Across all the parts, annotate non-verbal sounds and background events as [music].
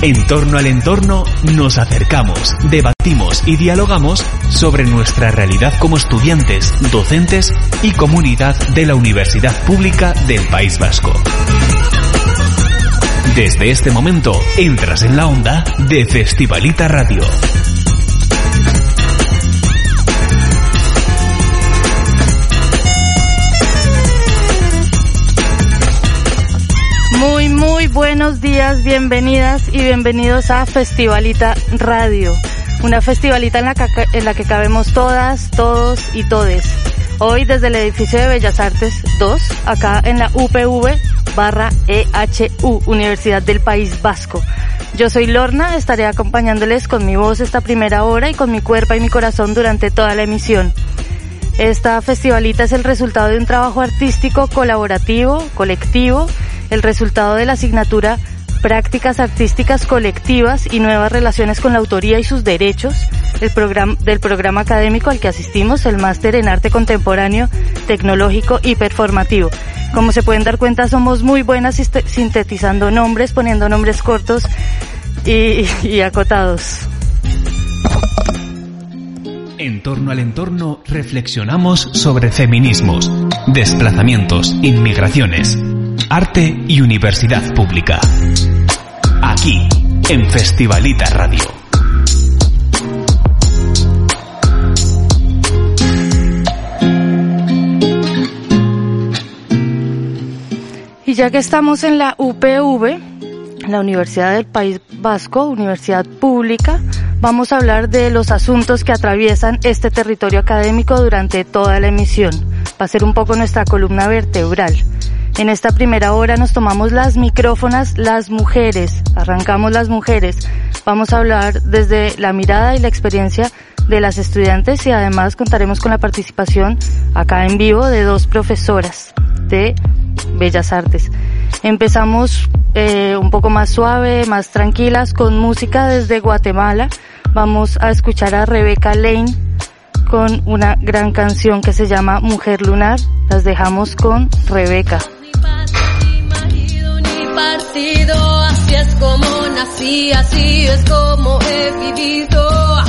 En torno al entorno nos acercamos, debatimos y dialogamos sobre nuestra realidad como estudiantes, docentes y comunidad de la Universidad Pública del País Vasco. Desde este momento entras en la onda de Festivalita Radio. Buenos días, bienvenidas y bienvenidos a Festivalita Radio. Una festivalita en la, que, en la que cabemos todas, todos y todes. Hoy desde el edificio de Bellas Artes 2, acá en la UPV barra EHU, Universidad del País Vasco. Yo soy Lorna, estaré acompañándoles con mi voz esta primera hora y con mi cuerpo y mi corazón durante toda la emisión. Esta festivalita es el resultado de un trabajo artístico colaborativo, colectivo, el resultado de la asignatura prácticas artísticas colectivas y nuevas relaciones con la autoría y sus derechos el programa, del programa académico al que asistimos, el máster en arte contemporáneo, tecnológico y performativo. Como se pueden dar cuenta, somos muy buenas sintetizando nombres, poniendo nombres cortos y, y acotados. En torno al entorno reflexionamos sobre feminismos, desplazamientos, inmigraciones, arte y universidad pública. Aquí, en Festivalita Radio. Y ya que estamos en la UPV, la Universidad del País Vasco, Universidad Pública, vamos a hablar de los asuntos que atraviesan este territorio académico durante toda la emisión. Va a ser un poco nuestra columna vertebral. En esta primera hora nos tomamos las micrófonas las mujeres, arrancamos las mujeres. Vamos a hablar desde la mirada y la experiencia de las estudiantes y además contaremos con la participación acá en vivo de dos profesoras de Bellas Artes. Empezamos eh, un poco más suave, más tranquilas, con música desde Guatemala. Vamos a escuchar a Rebeca Lane con una gran canción que se llama Mujer Lunar. Las dejamos con Rebeca partido, así es como nací, así es como he vivido,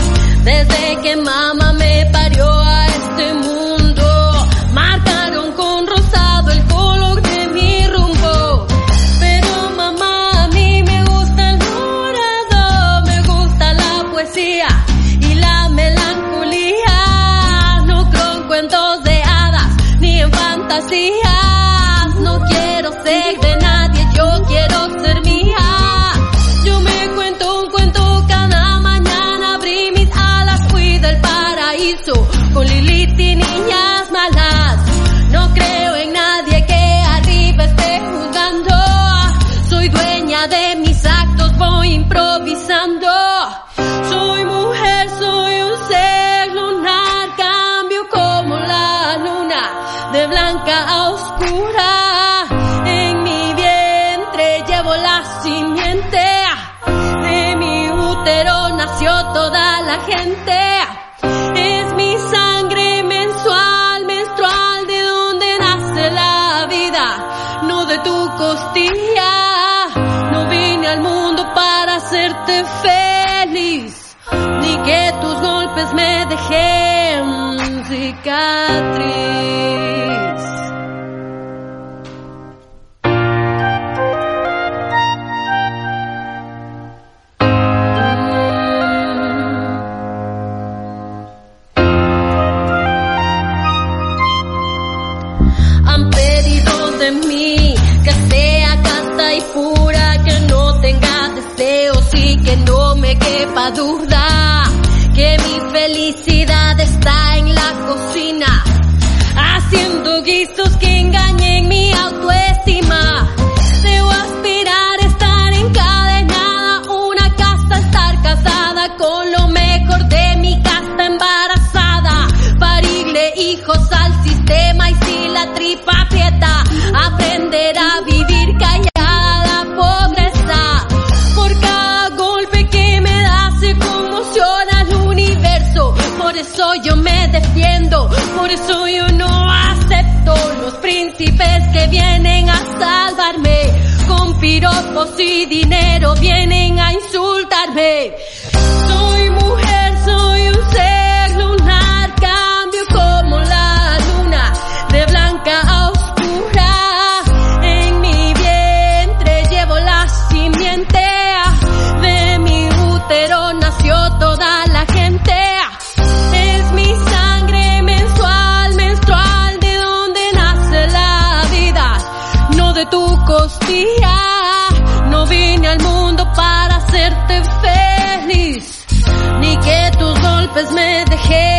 desde que mamá me parió gente. Es mi sangre mensual, menstrual, de donde nace la vida, no de tu costilla. No vine al mundo para hacerte feliz, ni que tus golpes me dejen cicatriz. Por eso yo no acepto los príncipes que vienen a salvarme con piropos y dinero vienen a insultarme. Me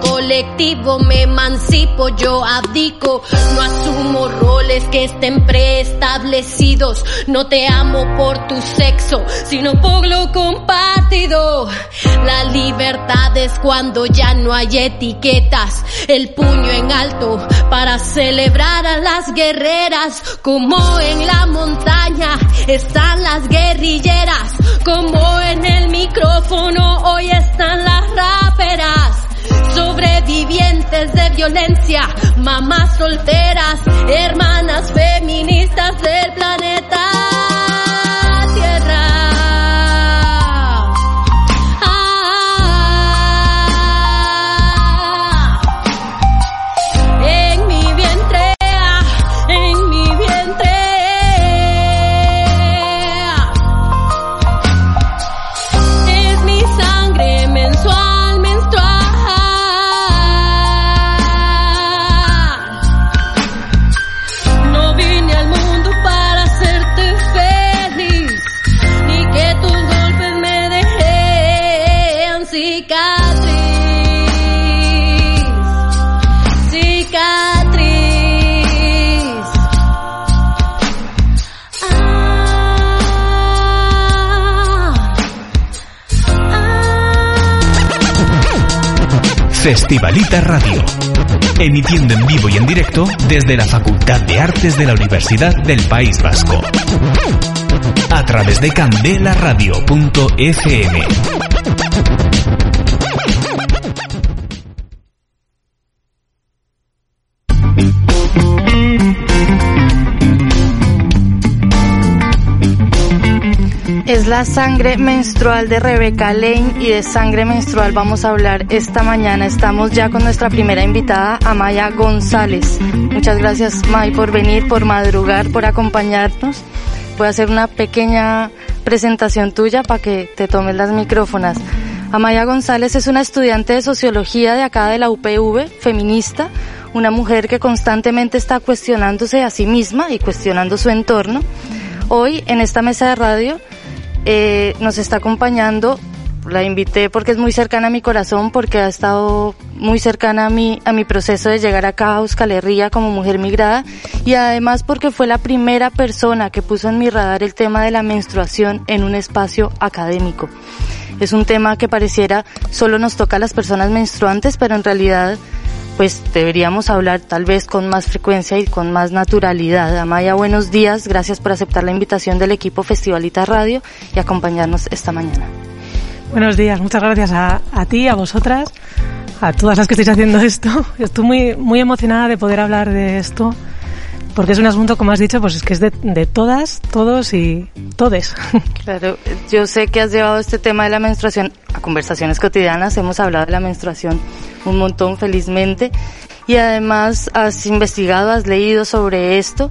colectivo. Me emancipo, yo abdico, no asumo roles que estén preestablecidos. No te amo por tu sexo, sino por lo compartido. La libertad es cuando ya no hay etiquetas, el puño en alto para celebrar a las guerreras, como en la montaña están las guerrilleras, como en el micrófono hoy están las raperas. Sobrevivientes de violencia, mamás solteras, hermanas feministas del planeta ah. Festivalita Radio. Emitiendo en vivo y en directo desde la Facultad de Artes de la Universidad del País Vasco. A través de candelaradio.fm. La sangre menstrual de Rebeca Lane y de sangre menstrual vamos a hablar esta mañana. Estamos ya con nuestra primera invitada, Amaya González. Muchas gracias, May, por venir, por madrugar, por acompañarnos. Voy a hacer una pequeña presentación tuya para que te tomes las micrófonas. Amaya González es una estudiante de sociología de acá de la UPV, feminista, una mujer que constantemente está cuestionándose a sí misma y cuestionando su entorno. Hoy en esta mesa de radio eh, nos está acompañando, la invité porque es muy cercana a mi corazón, porque ha estado muy cercana a mi, a mi proceso de llegar acá a Euskal Herria como mujer migrada y además porque fue la primera persona que puso en mi radar el tema de la menstruación en un espacio académico. Es un tema que pareciera solo nos toca a las personas menstruantes, pero en realidad pues deberíamos hablar tal vez con más frecuencia y con más naturalidad. Amaya, buenos días, gracias por aceptar la invitación del equipo Festivalita Radio y acompañarnos esta mañana. Buenos días, muchas gracias a, a ti, a vosotras, a todas las que estáis haciendo esto. [laughs] Estoy muy, muy emocionada de poder hablar de esto, porque es un asunto, como has dicho, pues es que es de, de todas, todos y todes. [laughs] Claro, yo sé que has llevado este tema de la menstruación conversaciones cotidianas, hemos hablado de la menstruación un montón felizmente y además has investigado, has leído sobre esto,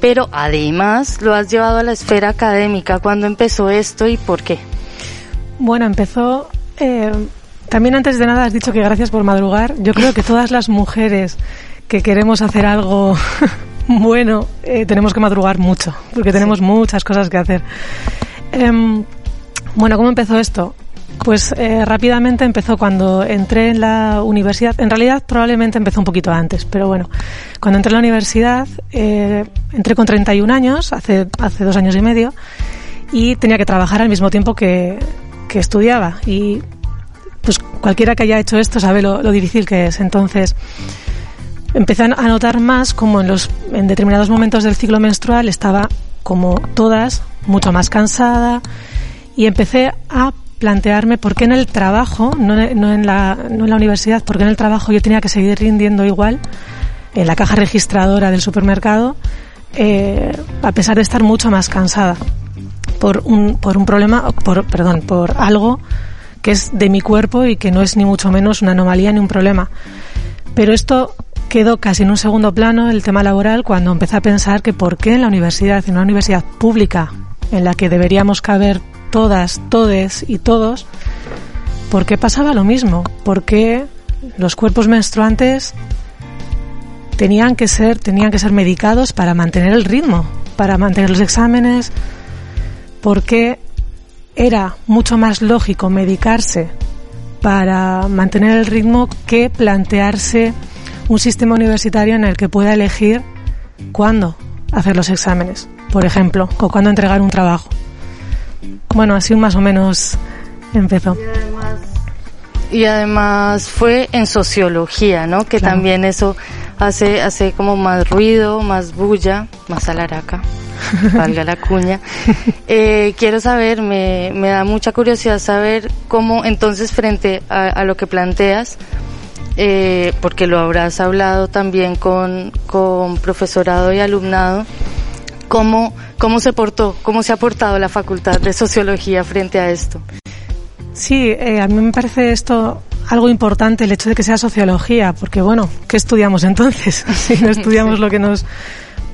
pero además lo has llevado a la esfera académica. ¿Cuándo empezó esto y por qué? Bueno, empezó, eh, también antes de nada has dicho que gracias por madrugar. Yo creo que todas las mujeres que queremos hacer algo [laughs] bueno, eh, tenemos que madrugar mucho, porque tenemos muchas cosas que hacer. Em, bueno, ¿cómo empezó esto? Pues eh, rápidamente empezó cuando entré en la universidad. En realidad probablemente empezó un poquito antes, pero bueno, cuando entré en la universidad eh, entré con 31 años, hace, hace dos años y medio, y tenía que trabajar al mismo tiempo que, que estudiaba. Y pues cualquiera que haya hecho esto sabe lo, lo difícil que es. Entonces, empecé a notar más como en, los, en determinados momentos del ciclo menstrual estaba, como todas, mucho más cansada y empecé a plantearme por qué en el trabajo, no, en, la, no en la universidad, por qué en el trabajo yo tenía que seguir rindiendo igual en la caja registradora del supermercado, eh, a pesar de estar mucho más cansada por un, por un problema, por, perdón, por algo que es de mi cuerpo y que no es ni mucho menos una anomalía ni un problema. Pero esto quedó casi en un segundo plano el tema laboral cuando empecé a pensar que por qué en la universidad, en una universidad pública en la que deberíamos caber todas, todes y todos, ¿por qué pasaba lo mismo? ¿Por qué los cuerpos menstruantes tenían que ser, tenían que ser medicados para mantener el ritmo, para mantener los exámenes? ¿Por qué era mucho más lógico medicarse para mantener el ritmo que plantearse un sistema universitario en el que pueda elegir cuándo hacer los exámenes, por ejemplo, o cuándo entregar un trabajo. Bueno, así más o menos empezó. Y además, fue en sociología, ¿no? Que también eso hace, hace como más ruido, más bulla, más alaraca, [laughs] valga la cuña. Eh, quiero saber, me, me da mucha curiosidad saber cómo entonces frente a lo que planteas, eh, porque lo habrás hablado también con, con profesorado y alumnado, ¿cómo, cómo se portó, cómo se ha portado la Facultad de Sociología frente a esto? Sí, eh, a mí me parece esto algo importante, el hecho de que sea sociología, porque bueno, ¿qué estudiamos entonces? [laughs] si no estudiamos lo que nos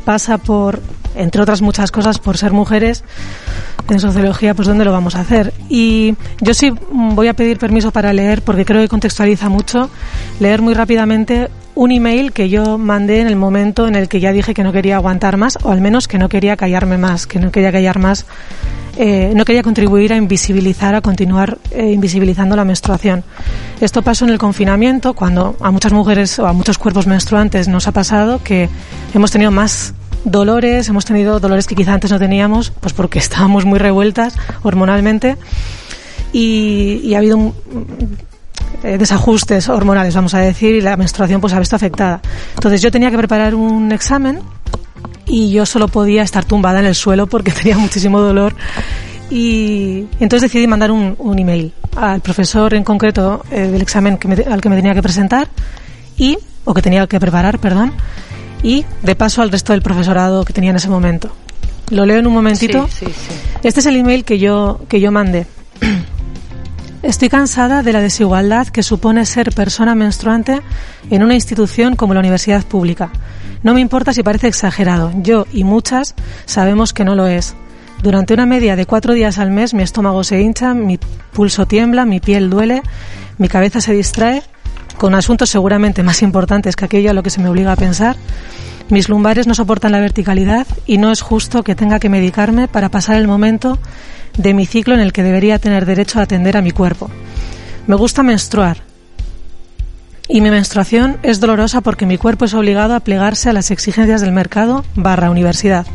pasa por, entre otras muchas cosas, por ser mujeres, en sociología, pues ¿dónde lo vamos a hacer? Y yo sí voy a pedir permiso para leer, porque creo que contextualiza mucho, leer muy rápidamente un email que yo mandé en el momento en el que ya dije que no quería aguantar más, o al menos que no quería callarme más, que no quería callar más, eh, no quería contribuir a invisibilizar, a continuar eh, invisibilizando la menstruación. Esto pasó en el confinamiento, cuando a muchas mujeres o a muchos cuerpos menstruantes nos ha pasado que hemos tenido más dolores, hemos tenido dolores que quizá antes no teníamos, pues porque [laughs] estábamos muy revueltas hormonalmente y, ha habido eh, desajustes hormonales, vamos a decir, y la menstruación pues ha visto afectada. Entonces yo tenía que preparar un examen y yo solo podía estar tumbada en el suelo porque [laughs] tenía muchísimo dolor y entonces decidí mandar un, un email al profesor en concreto eh, del examen que al que me tenía que presentar y o que tenía que preparar, perdón, y de paso al resto del profesorado que tenía en ese momento. Lo leo en un momentito. Este es el email que yo, que yo mandé. [clears throat] Estoy cansada de la desigualdad que supone ser persona menstruante en una institución como la universidad pública. No me importa si parece exagerado. Yo y muchas sabemos que no lo es. Durante una media de cuatro días al mes mi estómago se hincha, mi pulso tiembla, mi piel duele, mi cabeza se distrae con asuntos seguramente más importantes que aquello a lo que se me obliga a pensar. Mis lumbares no soportan la verticalidad y no es justo que tenga que medicarme para pasar el momento de mi ciclo en el que debería tener derecho a atender a mi cuerpo. Me gusta menstruar. Y mi menstruación es dolorosa porque mi cuerpo es obligado a plegarse a las exigencias del mercado barra universidad.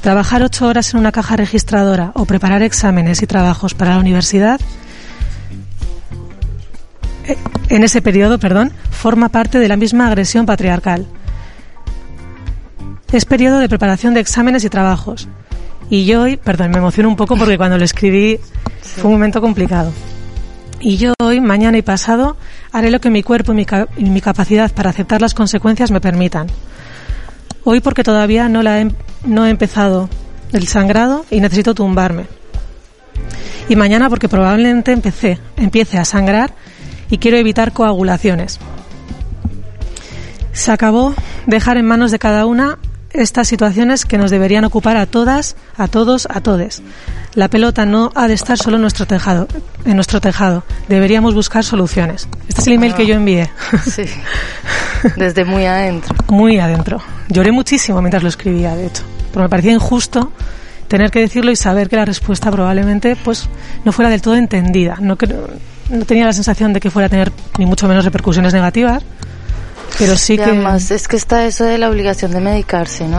Trabajar ocho horas en una caja registradora o preparar exámenes y trabajos para la universidad en ese periodo, perdón, forma parte de la misma agresión patriarcal. Es periodo de preparación de exámenes y trabajos. Y yo hoy, perdón, me emociono un poco porque cuando lo escribí fue un momento complicado. Y yo hoy, mañana y pasado, haré lo que mi cuerpo y mi, y mi capacidad para aceptar las consecuencias me permitan. Hoy porque todavía no, la he, no he empezado el sangrado y necesito tumbarme. Y mañana porque probablemente empecé, empiece a sangrar y quiero evitar coagulaciones. Se acabó dejar en manos de cada una estas situaciones que nos deberían ocupar a todas, a todos, a todes. La pelota no ha de estar solo en nuestro tejado, en nuestro tejado. Deberíamos buscar soluciones. Este es el email que yo envié. Sí. [laughs] Desde muy adentro. Muy adentro. Lloré muchísimo mientras lo escribía, de hecho, porque me parecía injusto tener que decirlo y saber que la respuesta probablemente pues no fuera del todo entendida. No, no tenía la sensación de que fuera a tener ni mucho menos repercusiones negativas, pero sí Y que además es que está eso de la obligación de medicarse, ¿no?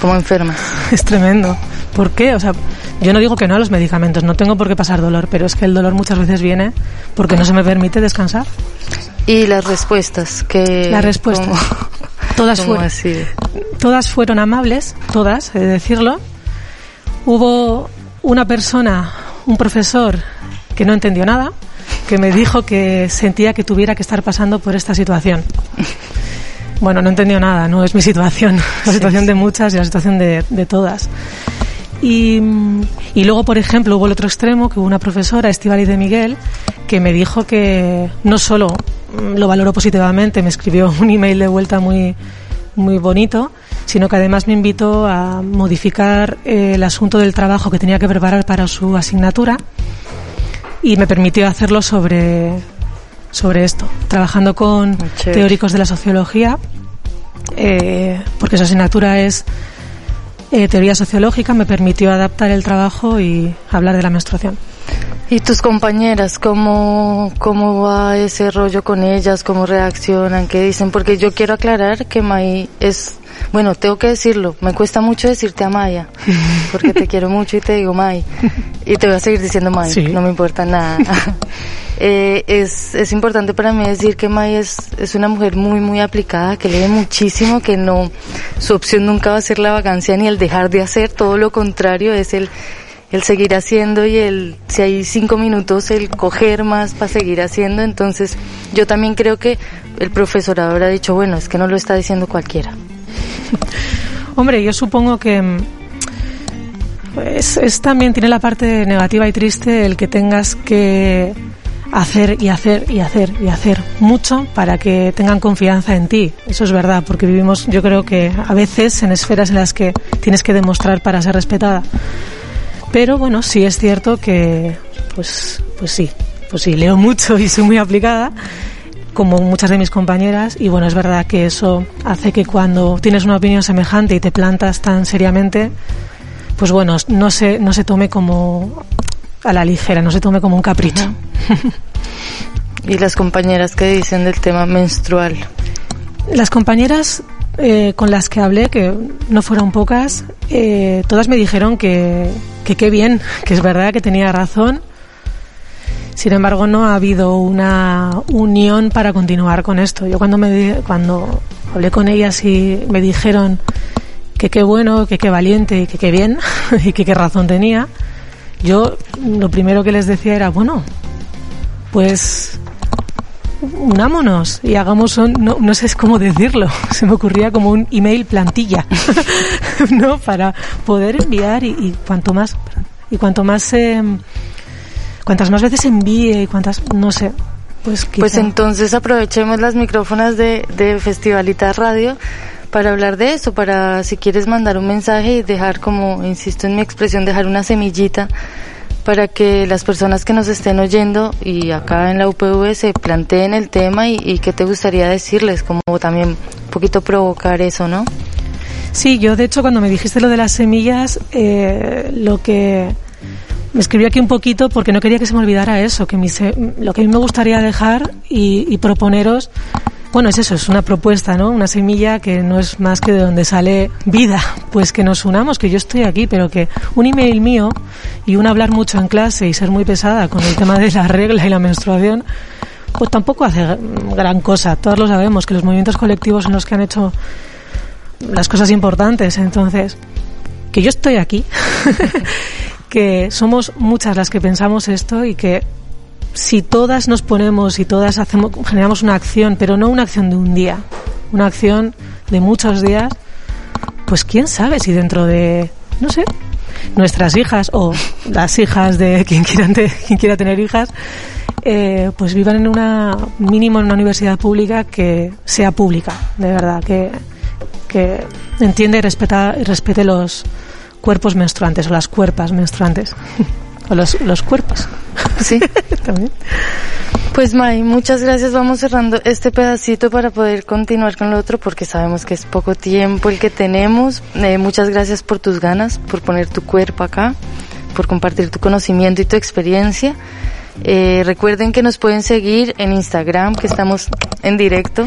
Como enferma. [laughs] es tremendo. ¿Por qué? O sea, yo no digo que no a los medicamentos, no tengo por qué pasar dolor, pero es que el dolor muchas veces viene porque no se me permite descansar. Y las respuestas que... Las respuestas. ¿cómo- [laughs] Todas cómo fueron, así? todas fueron amables, todas, he de decirlo. Hubo una persona, un profesor, que no entendió nada, que me dijo que sentía que tuviera que estar pasando por esta situación. Bueno, no entendió nada, no es mi situación, [laughs] la situación de muchas y la situación de, de todas. Y, y luego, por ejemplo, hubo el otro extremo, que hubo una profesora, Estivali de Miguel, que me dijo que no solo mm, lo valoró positivamente, me escribió [laughs] un email de vuelta muy, muy bonito, sino que además me invitó a modificar eh, el asunto del trabajo que tenía que preparar para su asignatura y me permitió hacerlo sobre, sobre esto, trabajando con chévere. teóricos de la sociología, eh, porque su asignatura es eh, teoría sociológica, me permitió adaptar el trabajo y hablar de la menstruación. ¿Y tus compañeras, cómo, cómo va ese rollo con ellas? ¿Cómo reaccionan? ¿Qué dicen? Porque yo quiero aclarar que May es, bueno, tengo que decirlo, me cuesta mucho decirte a Maya, [laughs] porque te quiero mucho y te digo May. Y te voy a seguir diciendo May, Sí. no me importa nada. [laughs] Eh, es, es importante para mí decir que May es, es una mujer muy, muy aplicada, que lee muchísimo, que no, su opción nunca va a ser la vacancia ni el dejar de hacer, todo lo contrario, es el, el seguir haciendo y el, si hay cinco minutos, el coger más para seguir haciendo. Entonces, yo también creo que el profesorado habrá dicho, bueno, es que no lo está diciendo cualquiera. [laughs] Hombre, yo supongo que mm, es, es también tiene la parte negativa y triste el que tengas que hacer y hacer y hacer y hacer mucho para que tengan confianza en ti. Eso es verdad, porque vivimos, yo creo que a veces en esferas en las que tienes que demostrar para ser respetada. Pero bueno, sí es cierto que, pues, pues sí, pues sí, leo mucho y soy muy aplicada, como muchas de mis compañeras, y bueno, es verdad que eso hace que cuando tienes una opinión semejante y te plantas tan seriamente, pues bueno, no se, no se tome como a la ligera, no se tome como un capricho. [laughs] Y las compañeras que dicen del tema menstrual. Las compañeras eh, con las que hablé, que no fueron pocas, eh, todas me dijeron que, que qué bien, que es verdad que tenía razón. Sin embargo, no ha habido una unión para continuar con esto. Yo cuando me cuando hablé con ellas y me dijeron que qué bueno, que qué valiente que qué bien [laughs] y que qué razón tenía, yo lo primero que les decía era, bueno, pues unámonos y hagamos un, no, no sé cómo decirlo, [laughs] se me ocurría como un email plantilla, [laughs] [laughs] ¿no? Para poder enviar y, y cuanto más, y cuanto más, eh, cuantas más veces envíe y cuantas, no sé, pues Pues entonces aprovechemos las micrófonas de, de Festivalita Radio para hablar de eso, para si quieres mandar un mensaje y dejar como, insisto en mi expresión, dejar una semillita para que las personas que nos estén oyendo y acá en la UPV se planteen el tema y, y qué te gustaría decirles, como también un poquito provocar eso, ¿no? Sí, yo de hecho cuando me dijiste lo de las semillas, eh, lo que me escribí aquí un poquito porque no quería que se me olvidara eso, que mi lo que a mí me gustaría dejar y proponeros, bueno, es eso, es una propuesta, ¿no? Una semilla que no es más que de donde sale vida, [laughs] pues que nos unamos, que yo estoy aquí, pero que un email mío y un hablar mucho en clase y ser muy pesada con el tema de la regla y la menstruación, pues tampoco hace gran cosa. Todos lo sabemos, que los movimientos colectivos son los que han hecho las cosas importantes. Entonces, que yo estoy aquí, [laughs] que somos muchas las que pensamos esto y que si todas nos ponemos y todas hacemos, generamos una acción, pero no una acción de un día, una acción de muchos días, pues quién sabe si dentro de, no sé, nuestras hijas o las hijas de quien quiera, quien quiera tener hijas, eh, pues vivan en una mínimo en una universidad pública que sea pública, de verdad, que que entiende y respeta, respete los cuerpos menstruantes o las cuerpas menstruantes. [laughs] o los, los cuerpos. [laughs] Sí. También. Pues May, muchas gracias. Vamos cerrando este pedacito para poder continuar con lo otro porque sabemos que es poco tiempo el que tenemos. Eh, muchas gracias por tus ganas, por poner tu cuerpo acá, por compartir tu conocimiento y tu experiencia. Eh, recuerden que nos pueden seguir en Instagram, que estamos en directo,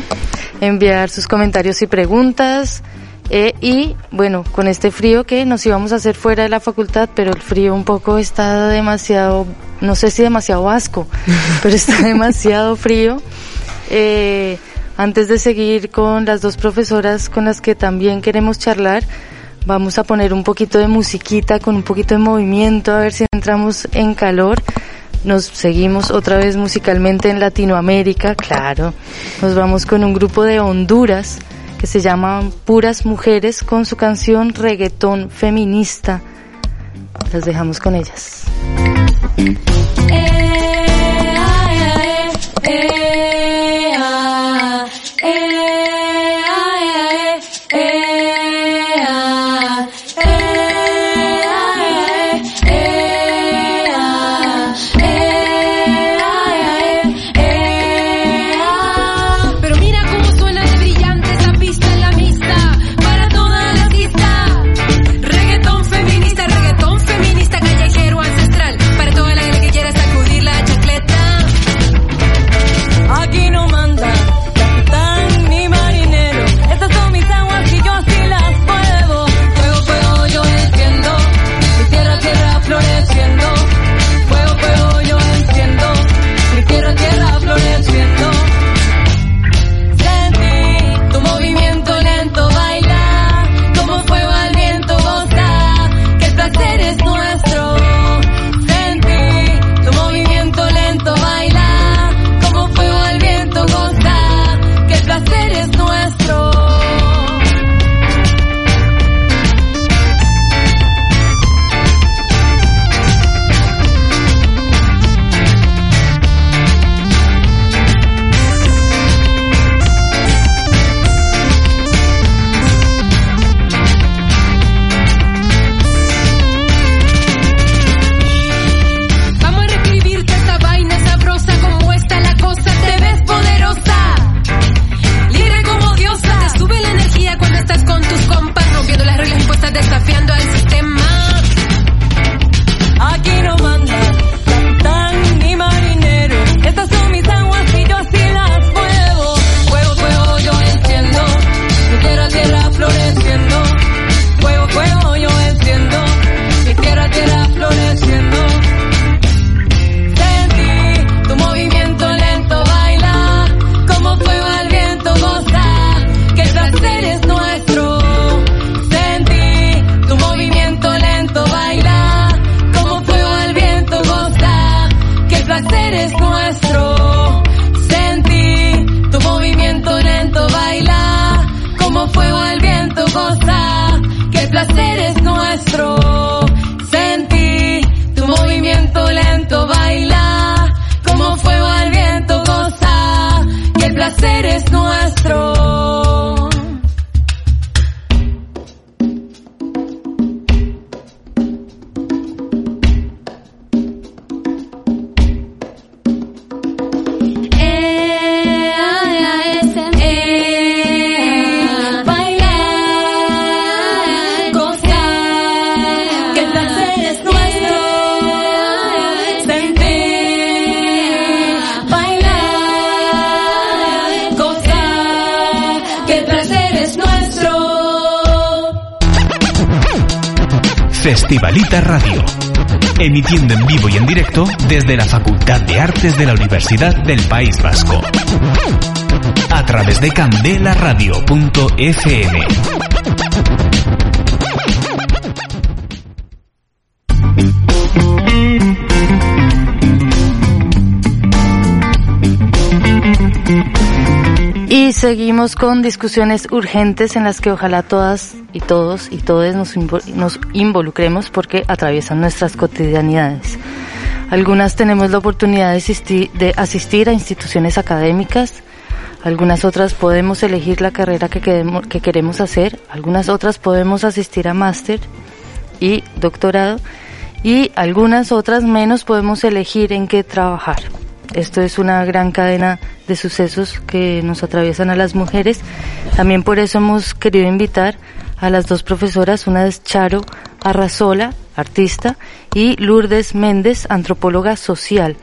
enviar sus comentarios y preguntas. Eh, y bueno, con este frío que nos íbamos a hacer fuera de la facultad, pero el frío un poco está demasiado, no sé si demasiado asco, [laughs] pero está demasiado frío. Eh, antes de seguir con las dos profesoras con las que también queremos charlar, vamos a poner un poquito de musiquita con un poquito de movimiento, a ver si entramos en calor. Nos seguimos otra vez musicalmente en Latinoamérica, claro. Nos vamos con un grupo de Honduras que se llama Puras Mujeres con su canción Reggaetón Feminista. Las dejamos con ellas. Pero que el placer es nuestro. Sentí tu movimiento lento baila, como fuego al viento goza, que placer es nuestro. Festivalita Radio. Emitiendo en vivo y en directo desde la Facultad de Artes de la Universidad del País Vasco. A través de candelaradio.fm. Y seguimos con discusiones urgentes en las que ojalá todas y todos y todos nos, nos involucremos porque atraviesan nuestras cotidianidades. Algunas tenemos la oportunidad de asistir, de asistir a instituciones académicas, algunas otras podemos elegir la carrera que, que queremos hacer, algunas otras podemos asistir a máster y doctorado y algunas otras menos podemos elegir en qué trabajar. Esto es una gran cadena de sucesos que nos atraviesan a las mujeres. También por eso hemos querido invitar a las dos profesoras, una es Charo Arrazola, artista, y Lourdes Méndez, antropóloga social.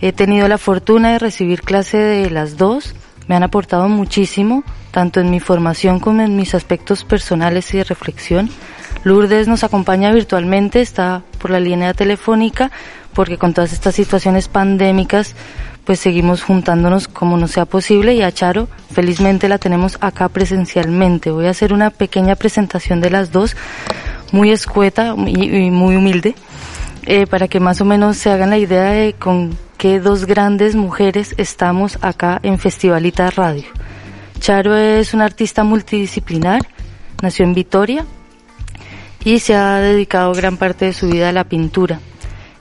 He tenido la fortuna de recibir clase de las dos, me han aportado muchísimo, tanto en mi formación como en mis aspectos personales y de reflexión. Lourdes nos acompaña virtualmente, está por la línea telefónica, porque con todas estas situaciones pandémicas, pues seguimos juntándonos como no sea posible y a Charo felizmente la tenemos acá presencialmente. Voy a hacer una pequeña presentación de las dos, muy escueta y, muy humilde, eh, para que más o menos se hagan la idea de con qué dos grandes mujeres estamos acá en Festivalita Radio. Charo es una artista multidisciplinar, nació en Vitoria y se ha dedicado gran parte de su vida a la pintura.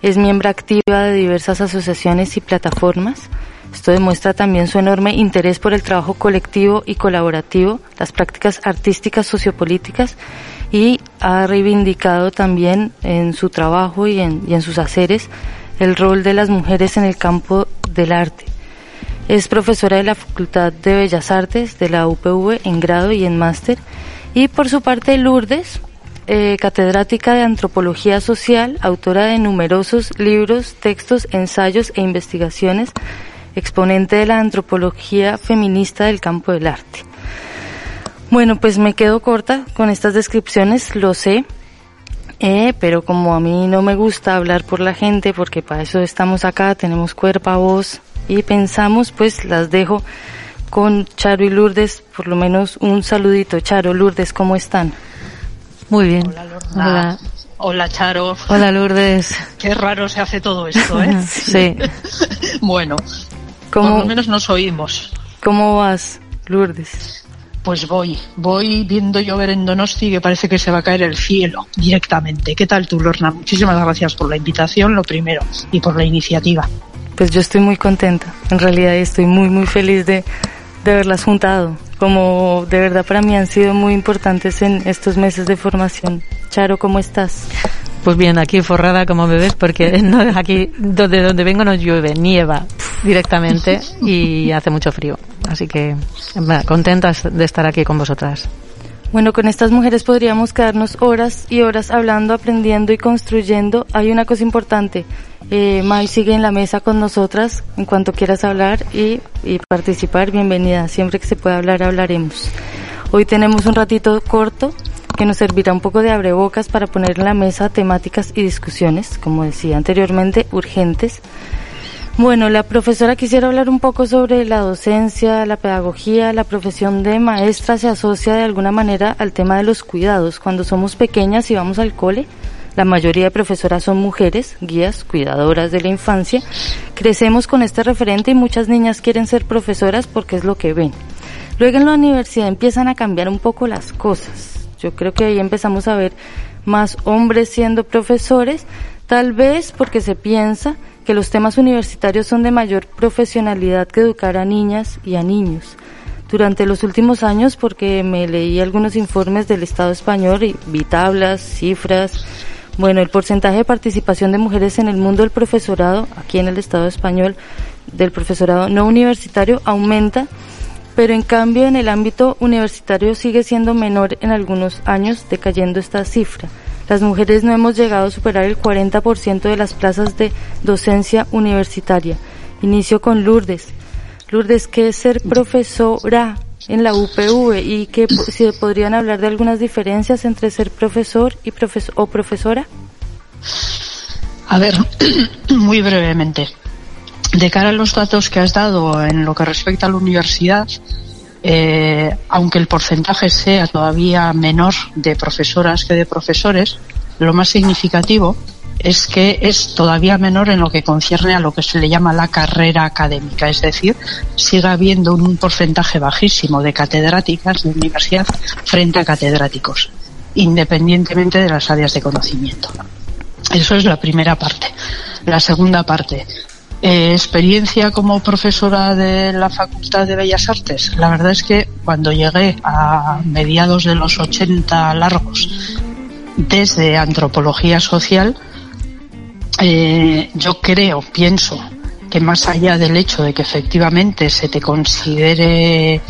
Es miembro activa de diversas asociaciones y plataformas. Esto demuestra también su enorme interés por el trabajo colectivo y colaborativo, las prácticas artísticas sociopolíticas y ha reivindicado también en su trabajo y en, y en sus haceres el rol de las mujeres en el campo del arte. Es profesora de la Facultad de Bellas Artes de la UPV en grado y en máster. Y por su parte Lourdes, eh, catedrática de Antropología Social, autora de numerosos libros, textos, ensayos e investigaciones, exponente de la antropología feminista del campo del arte. Bueno, pues me quedo corta con estas descripciones, lo sé, eh, pero como a mí no me gusta hablar por la gente, porque para eso estamos acá, tenemos cuerpo, voz y pensamos, pues las dejo con Charo y Lourdes, por lo menos un saludito. Charo, Lourdes, ¿cómo están? Muy bien. Hola, Hola. Hola, Charo. Hola, Lourdes. Qué raro se hace todo esto, ¿eh? [laughs] sí. [laughs] bueno, ¿Cómo, por lo menos nos oímos. ¿Cómo vas, Lourdes? Pues voy, voy viendo llover en Donosti que parece que se va a caer el cielo directamente. ¿Qué tal tú, Lorna? Muchísimas gracias por la invitación, lo primero, y por la iniciativa. Pues yo estoy muy contenta. En realidad estoy muy, muy feliz de, de haberlas juntado. Como de verdad para mí han sido muy importantes en estos meses de formación. Charo, ¿cómo estás? Pues bien, aquí forrada como bebés porque [laughs] no, aquí donde, donde vengo no llueve, nieva directamente [laughs] y hace mucho frío. Así que contentas de estar aquí con vosotras. Bueno, con estas mujeres podríamos quedarnos horas y horas hablando, aprendiendo y construyendo. Hay una cosa importante. Eh, May sigue en la mesa con nosotras. En cuanto quieras hablar y, y participar, bienvenida. Siempre que se pueda hablar, hablaremos. Hoy tenemos un ratito corto que nos servirá un poco de abrebocas para poner en la mesa temáticas y discusiones, como decía anteriormente, urgentes bueno, la profesora quisiera hablar un poco sobre la docencia, la pedagogía, la profesión de maestra se asocia de alguna manera al tema de los cuidados. Cuando somos pequeñas y vamos al cole, la mayoría de profesoras son mujeres, guías, cuidadoras de la infancia. Crecemos con este referente y muchas niñas quieren ser profesoras porque es lo que ven. Luego en la universidad empiezan a cambiar un poco las cosas. Yo creo que ahí empezamos a ver más hombres siendo profesores, tal vez porque se piensa que los temas universitarios son de mayor profesionalidad que educar a niñas y a niños. Durante los últimos años, porque me leí algunos informes del Estado español y vi tablas, cifras, bueno, el porcentaje de participación de mujeres en el mundo del profesorado, aquí en el Estado español, del profesorado no universitario, aumenta, pero en cambio en el ámbito universitario sigue siendo menor en algunos años, decayendo esta cifra. Las mujeres no hemos llegado a superar el 40% de las plazas de docencia universitaria. Inicio con Lourdes. Lourdes, ¿qué es ser profesora en la UPV y que si podrían hablar de algunas diferencias entre ser profesor y profesor o profesora? A ver, [clears throat] muy brevemente. De cara a los datos que has dado en lo que respecta a la universidad, eh, aunque el porcentaje sea todavía menor de profesoras que de profesores, lo más significativo es que es todavía menor en lo que concierne a lo que se le llama la carrera académica, es decir, sigue habiendo un porcentaje bajísimo de catedráticas de universidad frente a catedráticos, independientemente de las áreas de conocimiento. Eso es la primera parte. La segunda parte, Eh, experiencia como profesora de la Facultad de Bellas Artes. La verdad es que cuando llegué a mediados de los 80 largos desde antropología social, eh, yo creo, pienso que más allá del hecho de que efectivamente se te considere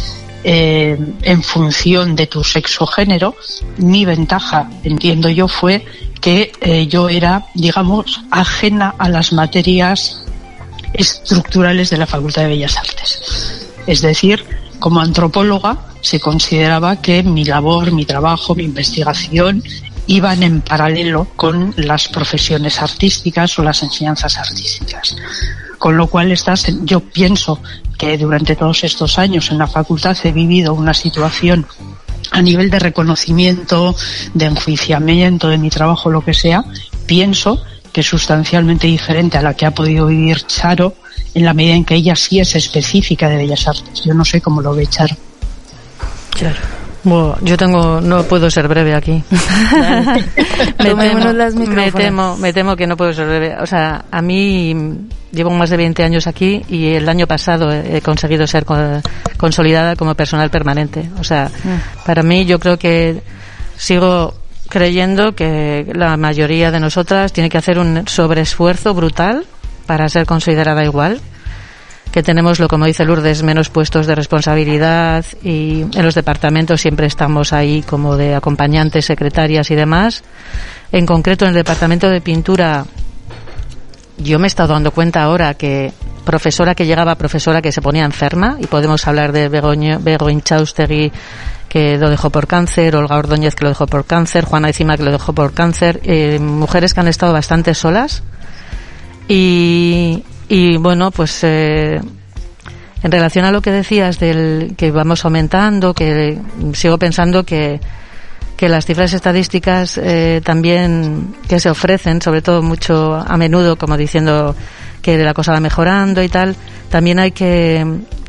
eh, en función de tu sexo género, mi ventaja, entiendo yo, fue que yo era, digamos, ajena a las materias estructurales de la Facultad de Bellas Artes. Es decir, como antropóloga se consideraba que mi labor, mi trabajo, mi investigación iban en paralelo con las profesiones artísticas o las enseñanzas artísticas. Con lo cual estás, yo pienso que durante todos estos años en la facultad he vivido una situación a nivel de reconocimiento, de enjuiciamiento de mi trabajo, lo que sea, pienso que es sustancialmente diferente a la que ha podido vivir Charo en la medida en que ella sí es específica de Bellas Artes. Yo no sé cómo lo ve Charo. Claro. Bueno, yo tengo, no puedo ser breve aquí. [laughs] me, temo, me, temo, me temo que no puedo ser breve. O sea, a mí llevo más de 20 años aquí y el año pasado he conseguido ser consolidada como personal permanente. O sea, mm. para mí yo creo que sigo creyendo que la mayoría de nosotras tiene que hacer un sobreesfuerzo brutal para ser considerada igual que tenemos, lo como dice Lourdes, menos puestos de responsabilidad y en los departamentos siempre estamos ahí como de acompañantes, secretarias y demás. En concreto, en el departamento de pintura, yo me he estado dando cuenta ahora que profesora que llegaba, profesora que se ponía enferma, y podemos hablar de Begoña Chaustegui, que lo dejó por cáncer, Olga Ordóñez que lo dejó por cáncer, Juana Encima que lo dejó por cáncer, eh, mujeres que han estado bastante solas. Y, y bueno, pues eh, en relación a lo que decías del que vamos aumentando, que sigo pensando que que las cifras estadísticas eh, también que se ofrecen, sobre todo mucho a menudo, como diciendo que la cosa va mejorando y tal, también hay que,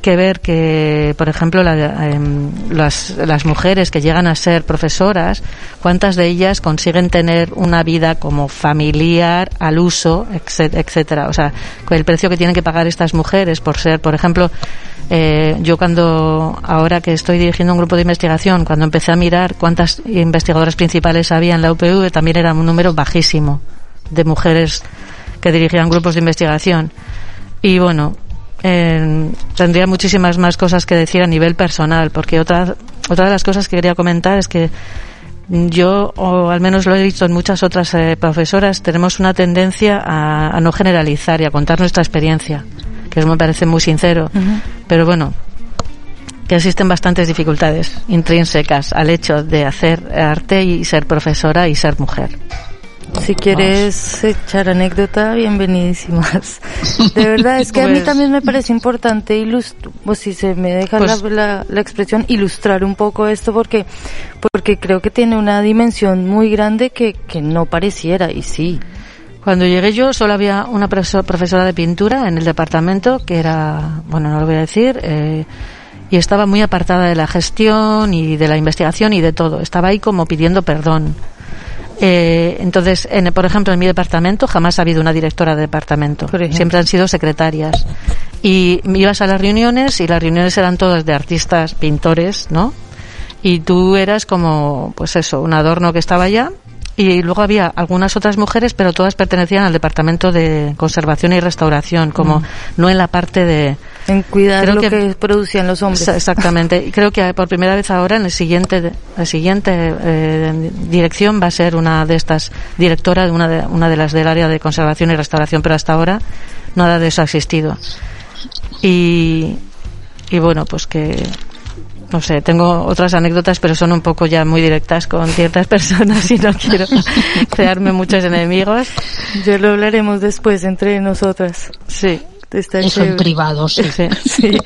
que ver que, por ejemplo, em, las, las mujeres que llegan a ser profesoras, cuántas de ellas consiguen tener una vida como familiar, al uso, etcétera. O sea, el precio que tienen que pagar estas mujeres por ser, por ejemplo, eh, yo cuando, ahora que estoy dirigiendo un grupo de investigación, cuando empecé a mirar cuántas investigadoras principales había en la UPV, también era un número bajísimo de mujeres que dirigían grupos de investigación. Y bueno, eh, tendría muchísimas más cosas que decir a nivel personal, porque otra, otra de las cosas que quería comentar es que yo, o al menos lo he visto en muchas otras eh, profesoras, tenemos una tendencia a, a, no generalizar y a contar nuestra experiencia que eso me parece muy sincero. Pero bueno, que existen bastantes dificultades intrínsecas al hecho de hacer arte y ser profesora y ser mujer. Si quieres echar anécdota, bienvenidísimas. De verdad, es que a mí [laughs] pues también me parece importante ilustrar, pues si se me deja la, pues la, la, expresión, ilustrar un poco esto porque, porque creo que tiene una dimensión muy grande que, que no pareciera, y sí. Cuando llegué yo solo había una profesora de pintura en el departamento que era, bueno, no lo voy a decir, eh, y estaba muy apartada de la gestión y de la investigación y de todo. Estaba ahí como pidiendo perdón. Eh, entonces, en, por ejemplo, en mi departamento jamás ha habido una directora de departamento. Siempre han sido secretarias. Y ibas a las reuniones y las reuniones eran todas de artistas, pintores, ¿no? Y tú eras como, pues eso, un adorno que estaba allá y luego había algunas otras mujeres, pero todas pertenecían al departamento de conservación y restauración, como mm. no en la parte de en cuidar lo que, producían los hombres. Exactamente. Y creo que por primera vez ahora en el siguiente la siguiente eh, dirección va a ser una de estas directora de una de una de las del área de conservación y restauración, pero hasta ahora nada de eso ha existido. Y y bueno, pues que no sé, tengo otras anécdotas, pero son un poco ya muy directas con ciertas [laughs] personas y no quiero [laughs] crearme muchos enemigos. Ya lo hablaremos después entre nosotras. Sí. Está Eso en privado, sí. [laughs] sí.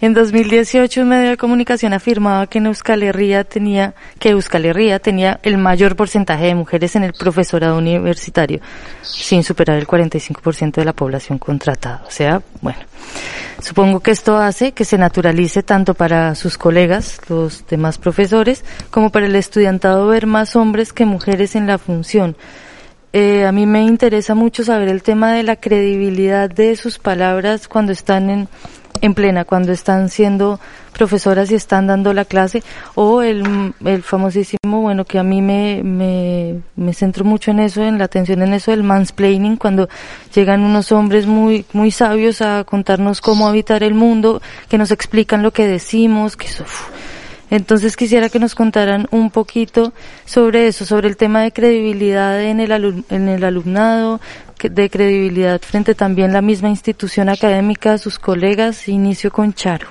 En 2018 un medio de comunicación afirmaba que en Euskal Herria tenía, que Euskal Herria tenía el mayor porcentaje de mujeres en el profesorado universitario, sin superar el 45% de la población contratada. O sea, bueno. Supongo que esto hace que se naturalice tanto para sus colegas, los demás profesores, como para el estudiantado ver más hombres que mujeres en la función. Eh, a mí me interesa mucho saber el tema de la credibilidad de sus palabras cuando están en, en plena, cuando están siendo profesoras y están dando la clase, o el, el famosísimo, bueno, que a mí me, centro mucho en eso, en la atención en eso del mansplaining, cuando llegan unos hombres muy, muy sabios a contarnos cómo habitar el mundo, que nos explican lo que decimos, que eso, uf. Entonces quisiera que nos contaran un poquito sobre eso, sobre el tema de credibilidad en el, en el alumnado, de credibilidad frente también a la misma institución académica, sus colegas. Inicio con Charo.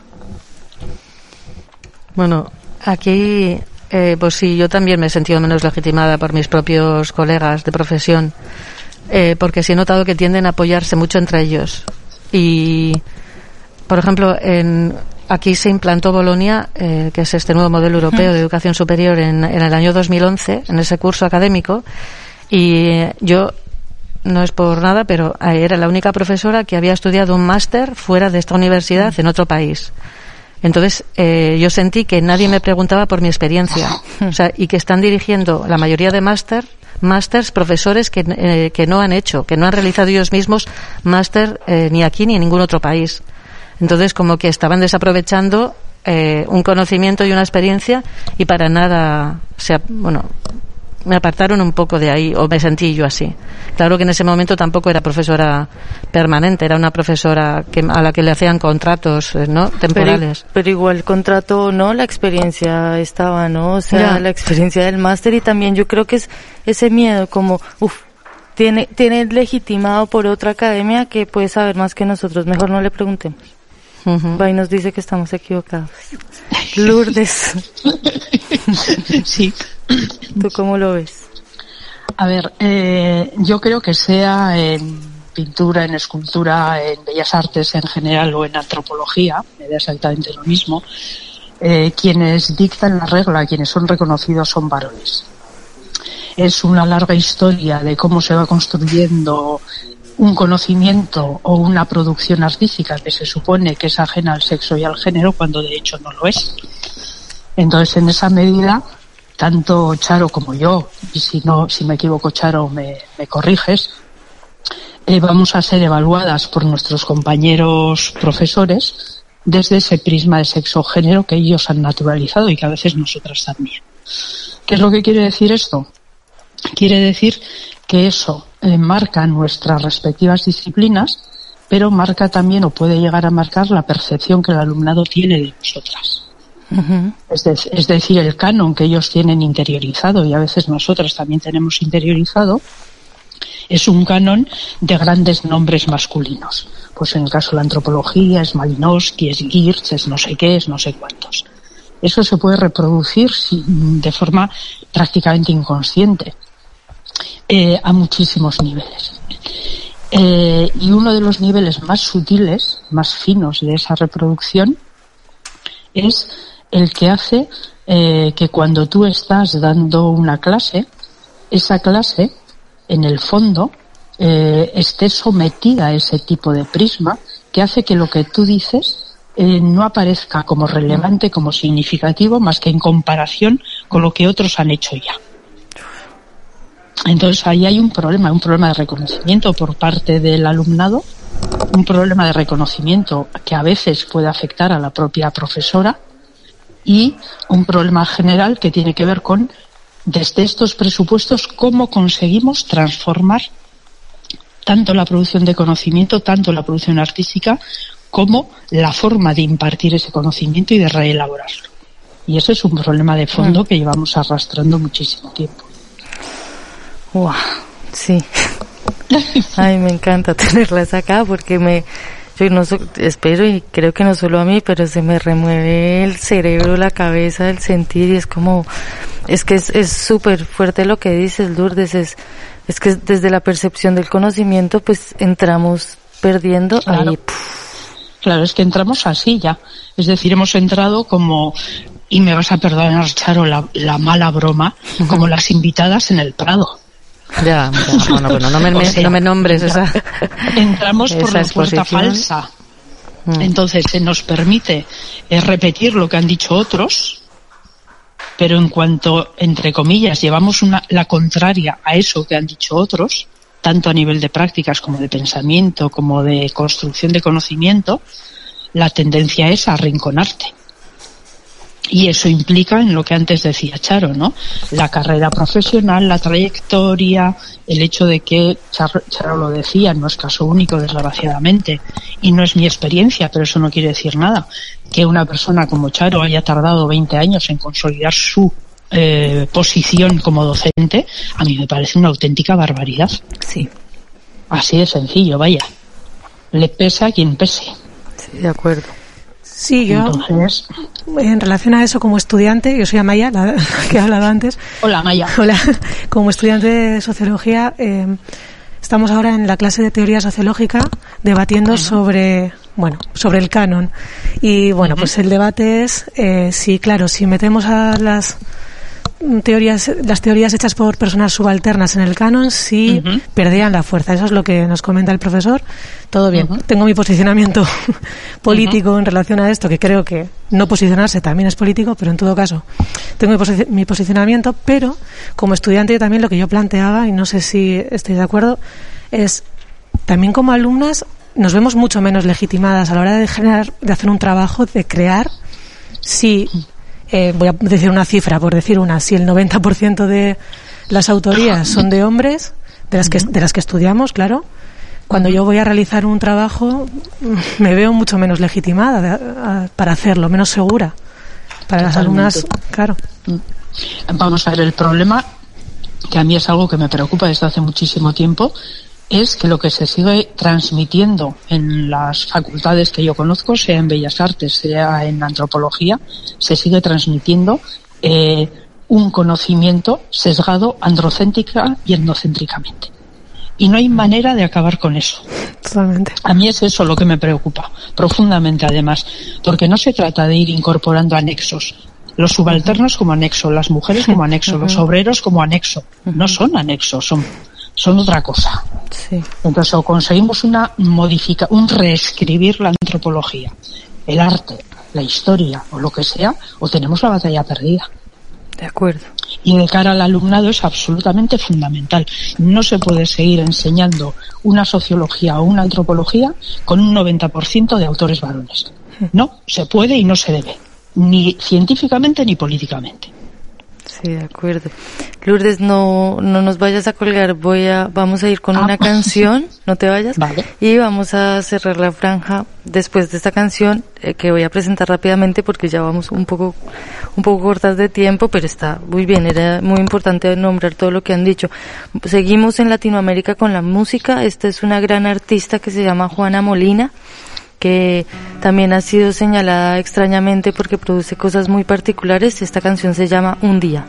Bueno, aquí, eh, pues sí, yo también me he sentido menos legitimada por mis propios colegas de profesión, eh, porque sí he notado que tienden a apoyarse mucho entre ellos. Y, por ejemplo, en, aquí se implantó Bolonia, eh, que es este nuevo modelo europeo de educación superior, en, en el año 2011, en ese curso académico, y eh, yo no es por nada, pero eh, era la única profesora que había estudiado un máster fuera de esta universidad en otro país. Entonces, eh, yo sentí que nadie me preguntaba por mi experiencia. O sea, y que están dirigiendo la mayoría de máster, másters, profesores que, eh, que no han hecho, que no han realizado ellos mismos máster eh, ni aquí ni en ningún otro país. Entonces, como que estaban desaprovechando eh, un conocimiento y una experiencia y para nada, se, bueno, me apartaron un poco de ahí, o me sentí yo así. Claro que en ese momento tampoco era profesora permanente, era una profesora que, a la que le hacían contratos, eh, ¿no? Temporales. Pero, pero igual contrato no, la experiencia estaba, ¿no? O sea, Ya. la experiencia del máster y también yo creo que es ese miedo como, uff, tiene, tiene legitimado por otra academia que puede saber más que nosotros, mejor no le preguntemos. Ujú. Va y nos dice que estamos equivocados. Lourdes, [laughs] Sí. ¿tú cómo lo ves? A ver, eh, yo creo que sea en pintura, en escultura, en bellas artes en general o en antropología, me da exactamente lo mismo, eh, quienes dictan la regla, quienes son reconocidos son varones. Es una larga historia de cómo se va construyendo un conocimiento o una producción artística que se supone que es ajena al sexo y al género cuando de hecho no lo es. Entonces, en esa medida, tanto Charo como yo, y si no, si me equivoco Charo, me, me corriges, eh, vamos a ser evaluadas por nuestros compañeros profesores desde ese prisma de sexo-género que ellos han naturalizado y que a veces nosotras también. ¿Qué es lo que quiere decir esto? Quiere decir que eso eh, marca nuestras respectivas disciplinas, pero marca también o puede llegar a marcar la percepción que el alumnado tiene de nosotras. Es, de- es decir, el canon que ellos tienen interiorizado y a veces nosotras también tenemos interiorizado, es un canon de grandes nombres masculinos. Pues en el caso de la antropología es Malinowski, es Girch, es no sé qué, es no sé cuántos. Eso se puede reproducir de forma prácticamente inconsciente eh, a muchísimos niveles. Eh, y uno de los niveles más sutiles, más finos de esa reproducción es el que hace eh, que cuando tú estás dando una clase, esa clase, en el fondo, esté sometida a ese tipo de prisma que hace que lo que tú dices no aparezca como relevante, como significativo, más que en comparación con lo que otros han hecho ya. Entonces ahí hay un problema, un problema de reconocimiento por parte del alumnado, un problema de reconocimiento que a veces puede afectar a la propia profesora y un problema general que tiene que ver con desde estos presupuestos cómo conseguimos transformar tanto la producción de conocimiento, tanto la producción artística, como la forma de impartir ese conocimiento y de reelaborarlo. Y ese es un problema de fondo que llevamos arrastrando muchísimo tiempo. Wow, sí. [laughs] Ay, me encanta [laughs] tenerlas acá porque me, yo no so- espero y creo que no solo a mí, pero se me remueve el cerebro, la cabeza, el sentir y es como, es que es es súper fuerte lo que dices, Lourdes, es, es que desde la percepción del conocimiento pues entramos perdiendo Claro. ahí. Claro, es que entramos así ya. Es decir, hemos entrado como, y me vas a perdonar, Charo, la, la mala broma, como [laughs] las invitadas en el Prado. Ya, ya, bueno, bueno, no me, O sea, no me nombres esa. Entramos por la puerta falsa. Mm. Entonces se nos permite eh, repetir lo que han dicho otros Pero en cuanto, entre comillas, llevamos una, la contraria a eso que han dicho otros, tanto a nivel de prácticas como de pensamiento, como de construcción de conocimiento, la tendencia es a arrinconarte. Y eso implica en lo que antes decía Charo, ¿no? La carrera profesional, la trayectoria, el hecho de que, Charo, Charo, lo decía, no es caso único, desgraciadamente, y no es mi experiencia, pero eso no quiere decir nada, que una persona como Charo haya tardado 20 años en consolidar su eh, posición como docente, a mí me parece una auténtica barbaridad. Sí. Así de sencillo, vaya. Le pesa a quien pese. Sí, de acuerdo. Sí, yo, Entonces, en relación a eso, como estudiante, yo soy Amaya, la, [laughs] que he hablado antes. hola Maya. Hola, [laughs] como estudiante de sociología, eh, estamos ahora en la clase de teoría sociológica debatiendo sobre, bueno, sobre el canon. Y bueno, pues el debate es, eh, si, claro, si metemos a las teorías, las teorías hechas por personas subalternas en el canon, Ujú. perdían la fuerza. Eso es lo que nos comenta el profesor. Todo bien. Tengo mi posicionamiento [laughs] [laughs] político en relación a esto, que creo que no posicionarse también es político, pero en todo caso tengo mi, posi- mi posicionamiento. Pero como estudiante yo también lo que yo planteaba, y no sé si estoy de acuerdo, es también como alumnas nos vemos mucho menos legitimadas a la hora de generar, de hacer un trabajo, de crear, si eh, voy a decir una cifra, por decir una, si el 90% de las autorías son de hombres, de las que, de las que estudiamos, claro, cuando yo voy a realizar un trabajo me veo mucho menos legitimada de- a- para hacerlo, menos segura. Para las alumnas, claro. Vamos a ver, el problema, que a mí es algo que me preocupa desde hace muchísimo tiempo, es que lo que se sigue transmitiendo en las facultades que yo conozco, sea en Bellas Artes, sea en Antropología, se sigue transmitiendo eh, un conocimiento sesgado androcéntrica y etnocéntricamente. Y no hay manera de acabar con eso. Totalmente. A mí es eso lo que me preocupa, profundamente además, porque no se trata de ir incorporando anexos. Los subalternos como anexo, las mujeres como anexo, los obreros como anexo. No son anexos, son, son otra cosa. Sí. Entonces, o conseguimos una modifica, un reescribir la antropología, el arte, la historia o lo que sea, o tenemos la batalla perdida. De acuerdo. Y de cara al alumnado es absolutamente fundamental. No se puede seguir enseñando una sociología o una antropología con un 90% de autores varones. No, se puede y no se debe. Ni científicamente ni políticamente. Sí, de acuerdo. Lourdes, no, no nos vayas a colgar. Voy a, vamos a ir con Ah, una [laughs] canción. No te vayas. Vale. Y vamos a cerrar la franja después de esta canción eh, que voy a presentar rápidamente porque ya vamos un poco, un poco cortas de tiempo, pero está muy bien. Era muy importante nombrar todo lo que han dicho. Seguimos en Latinoamérica con la música. Esta es una gran artista que se llama Juana Molina que también ha sido señalada extrañamente porque produce cosas muy particulares. Esta canción se llama Un día.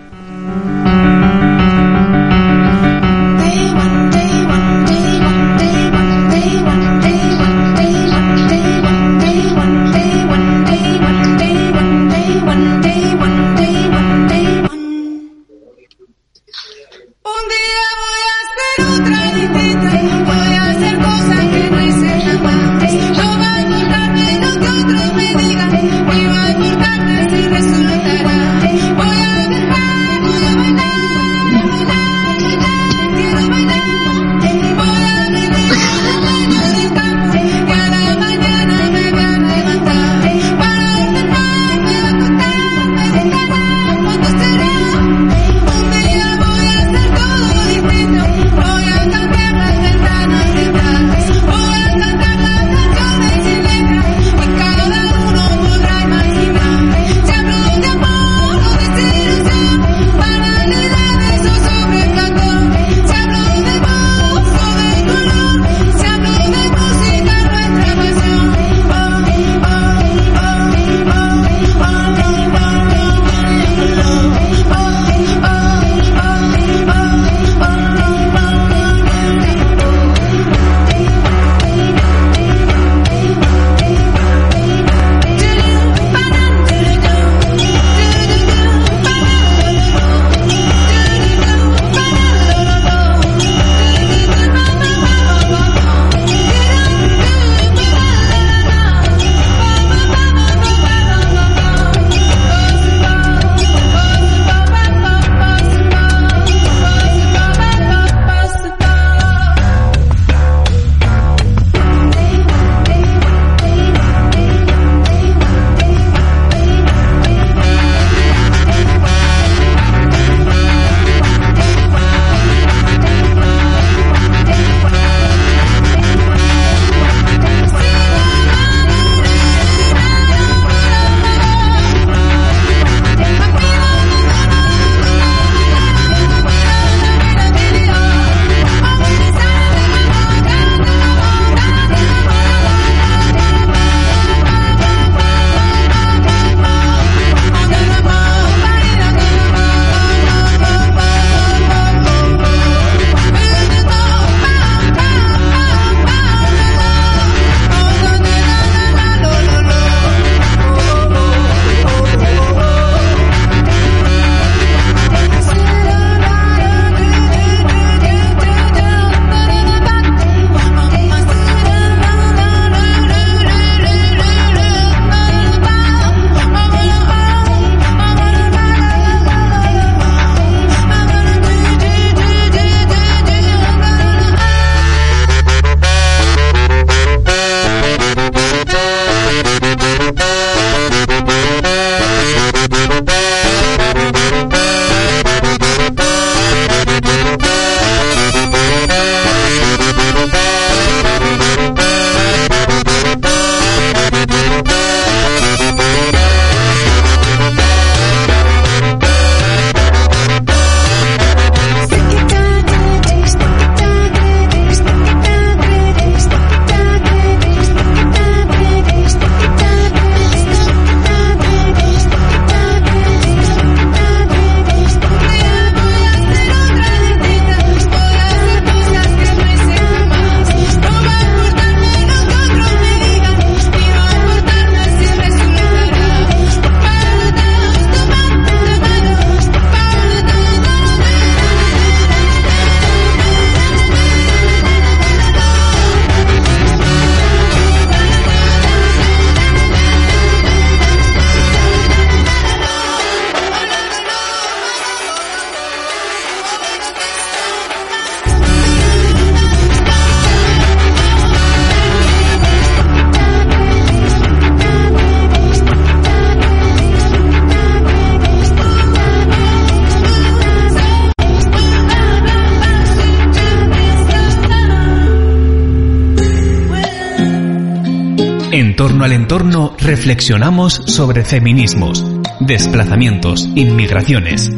Reflexionamos sobre feminismos, desplazamientos, inmigraciones,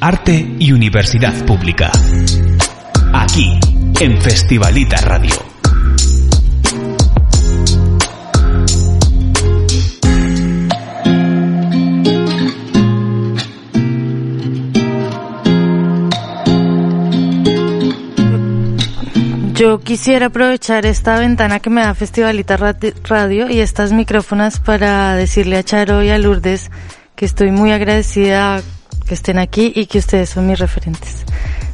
arte y universidad pública. Aquí, en Festivalita Radio. Yo quisiera aprovechar esta ventana que me da Festivalita Radio y estas micrófonas para decirle a Charo y a Lourdes que estoy muy agradecida que estén aquí y que ustedes son mis referentes.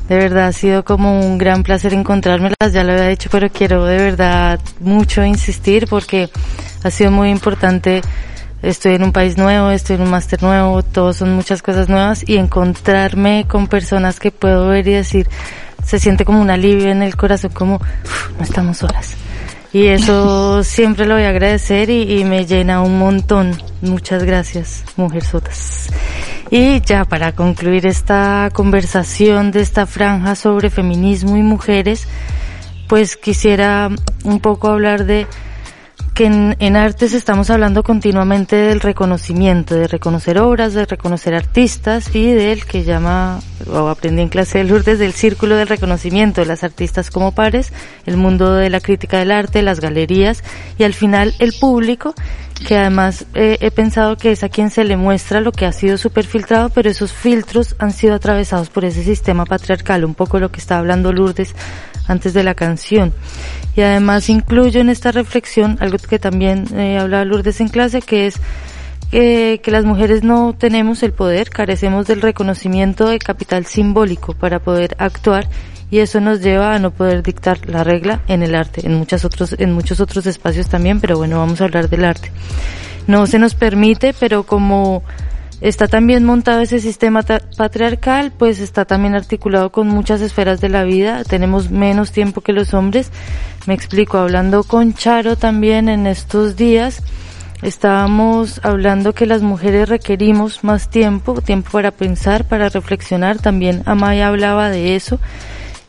De verdad ha sido como un gran placer encontrármelas, ya lo había dicho, pero quiero de verdad mucho insistir porque ha sido muy importante. Estoy en un país nuevo, estoy en un máster nuevo, todos son muchas cosas nuevas y encontrarme con personas que puedo ver y decir, se siente como un alivio en el corazón, como "Uf, no estamos solas. Y eso [laughs] siempre lo voy a agradecer y, y me llena un montón. Muchas gracias, mujerzotas. Y ya para concluir esta conversación de esta franja sobre feminismo y mujeres, pues quisiera un poco hablar de que en, en artes estamos hablando continuamente del reconocimiento, de reconocer obras, de reconocer artistas y del que llama, o aprendí en clase de Lourdes, del círculo del reconocimiento de las artistas como pares, el mundo de la crítica del arte, las galerías y al final el público, que además eh, he pensado que es a quien se le muestra lo que ha sido súper filtrado, pero esos filtros han sido atravesados por ese sistema patriarcal, un poco lo que estaba hablando Lourdes antes de la canción. Y además incluyo en esta reflexión algo que también eh, hablaba Lourdes en clase, que es que, que las mujeres no tenemos el poder, carecemos del reconocimiento de capital simbólico para poder actuar y eso nos lleva a no poder dictar la regla en el arte, en muchos otros, en muchos otros espacios también, pero bueno, vamos a hablar del arte. No se nos permite, pero como está también montado ese sistema patriarcal, pues está también articulado con muchas esferas de la vida, tenemos menos tiempo que los hombres. Me explico, hablando con Charo también en estos días, estábamos hablando que las mujeres requerimos más tiempo, tiempo para pensar, para reflexionar, también Amaya hablaba de eso.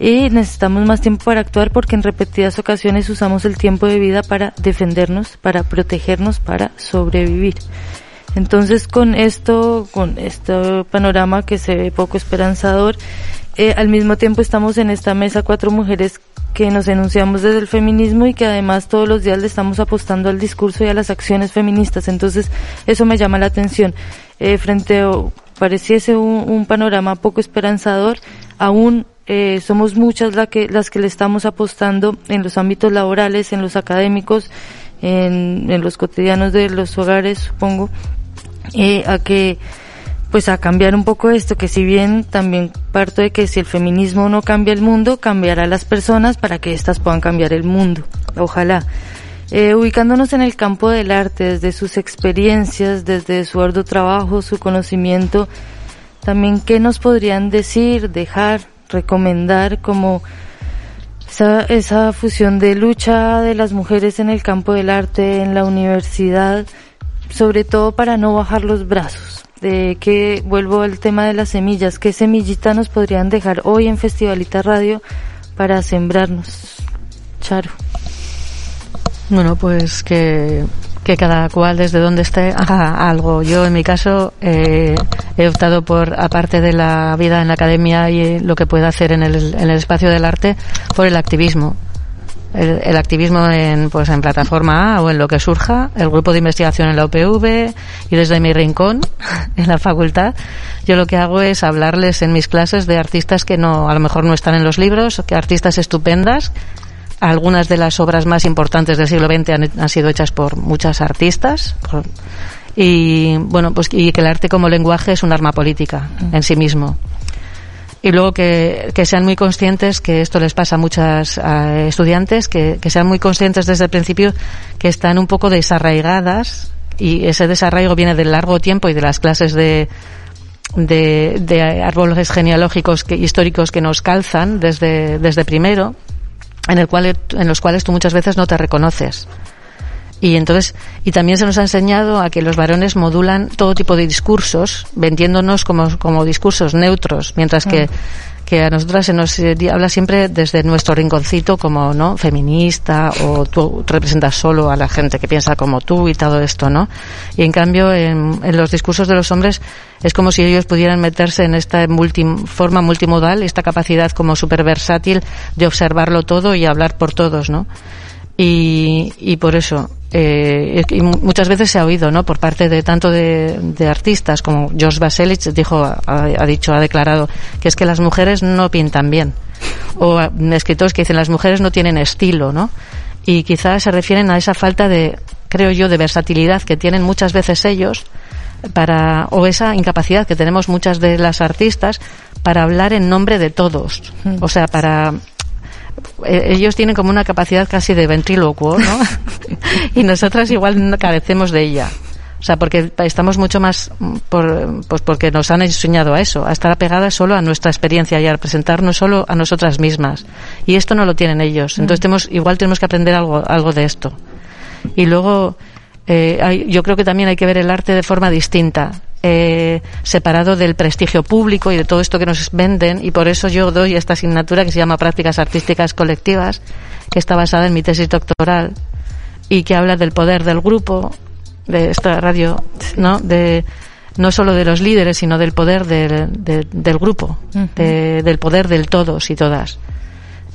Y necesitamos más tiempo para actuar porque en repetidas ocasiones usamos el tiempo de vida para defendernos, para protegernos, para sobrevivir. Entonces con esto, con este panorama que se ve poco esperanzador, eh, al mismo tiempo estamos en esta mesa cuatro mujeres que nos enunciamos desde el feminismo y que además todos los días le estamos apostando al discurso y a las acciones feministas. Entonces eso me llama la atención. Eh, frente a, pareciese un, panorama poco esperanzador, aún eh, somos muchas la que, las que le estamos apostando en los ámbitos laborales, en los académicos, en, en los cotidianos de los hogares, supongo, eh, a que pues a cambiar un poco esto, que si bien también parto de que si el feminismo no cambia el mundo, cambiará a las personas para que éstas puedan cambiar el mundo. Ojalá. Eh, ubicándonos en el campo del arte, desde sus experiencias, desde su arduo trabajo, su conocimiento, también qué nos podrían decir, dejar, recomendar como esa, esa fusión de lucha de las mujeres en el campo del arte, en la universidad, sobre todo para no bajar los brazos. De que vuelvo al tema de las semillas, qué semillita nos podrían dejar hoy en Festivalita Radio para sembrarnos. Charo. Bueno, pues que, que cada cual desde donde esté haga algo. Yo en mi caso eh, he optado por, aparte de la vida en la academia y eh, lo que pueda hacer en el, en el espacio del arte, por el activismo. El, el activismo en, pues en plataforma A o en lo que surja, el grupo de investigación en la UPV y desde mi rincón [laughs] en la facultad, yo lo que hago es hablarles en mis clases de artistas que no, a lo mejor no están en los libros, que artistas estupendas, algunas de las obras más importantes del siglo XX han, sido hechas por muchas artistas y bueno pues y que el arte como lenguaje es un arma política en sí mismo y luego que, sean muy conscientes que esto les pasa a muchas estudiantes que, sean muy conscientes desde el principio que están un poco desarraigadas y ese desarraigo viene del largo tiempo y de las clases de de, de árboles genealógicos que, históricos que nos calzan desde, desde primero en, el cual, en los cuales tú muchas veces no te reconoces. Y entonces, y también se nos ha enseñado a que los varones modulan todo tipo de discursos, vendiéndonos como, como discursos neutros, mientras que, que a nosotras se nos eh, habla siempre desde nuestro rinconcito como no feminista o tú representas solo a la gente que piensa como tú y todo esto no y en cambio en, en los discursos de los hombres es como si ellos pudieran meterse en esta multi- forma multimodal esta capacidad como súper versátil de observarlo todo y hablar por todos no y, y por eso eh, y mu- muchas veces se ha oído no por parte de tanto de, de artistas como George Baselich dijo ha, ha dicho ha declarado que es que las mujeres no pintan bien. O escritores que dicen las mujeres no tienen estilo no y quizás se refieren a esa falta de creo yo de versatilidad que tienen muchas veces ellos para o esa incapacidad que tenemos muchas de las artistas para hablar en nombre de todos. O sea para ellos tienen como una capacidad casi de ventrílocuo, ¿no? [laughs] y nosotras igual carecemos de ella. O sea, porque estamos mucho más, mm, por, pues porque nos han enseñado a eso, a estar apegadas solo a nuestra experiencia y a presentarnos solo a nosotras mismas. Y esto no lo tienen ellos. Entonces tenemos, igual tenemos que aprender algo, algo de esto. Y luego, eh, hay- yo creo que también hay que ver el arte de forma distinta, eh, separado del prestigio público y de todo esto que nos venden. Y por eso yo doy esta asignatura que se llama Prácticas Artísticas Colectivas, que está basada en mi tesis doctoral y que habla del poder del grupo, de esta radio, ¿no? De, no solo de los líderes, sino del poder del, de- del grupo, de- del poder del todos y todas.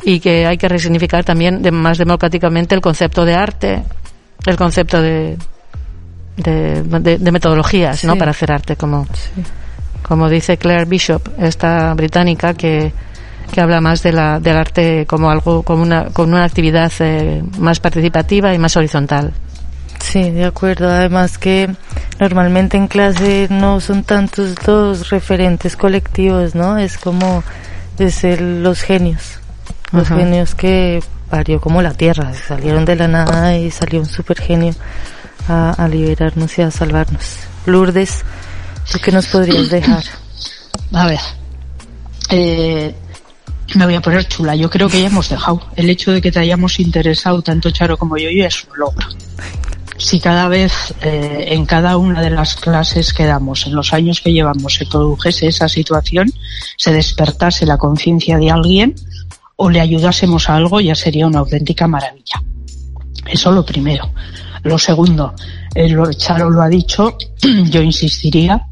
Y que hay que resignificar también de, más democráticamente el concepto de arte, el concepto de, de, de- de metodologías, ¿no? Para hacer arte, como, como dice Claire Bishop, esta británica que, que habla más de la, del arte como algo, como una, como una actividad eh, más participativa y más horizontal. Sí, de acuerdo. Además que normalmente en clase no son tantos los referentes colectivos, ¿no? Es como de ser los genios. Los genios que parió como la tierra. Salieron de la nada y salió un super genio a, a liberarnos y a salvarnos. Lourdes, ¿tú qué nos podrías dejar? A ver, eh, me voy a poner chula. Yo creo que ya hemos dejado. El hecho de que te hayamos interesado tanto Charo como yo, ya es un logro. Si cada vez eh, en cada una de las clases que damos, en los años que llevamos, se produjese esa situación, se despertase la conciencia de alguien o le ayudásemos a algo, ya sería una auténtica maravilla. Eso lo primero. Lo segundo, eh, Charo lo ha dicho, [clears throat] yo insistiría,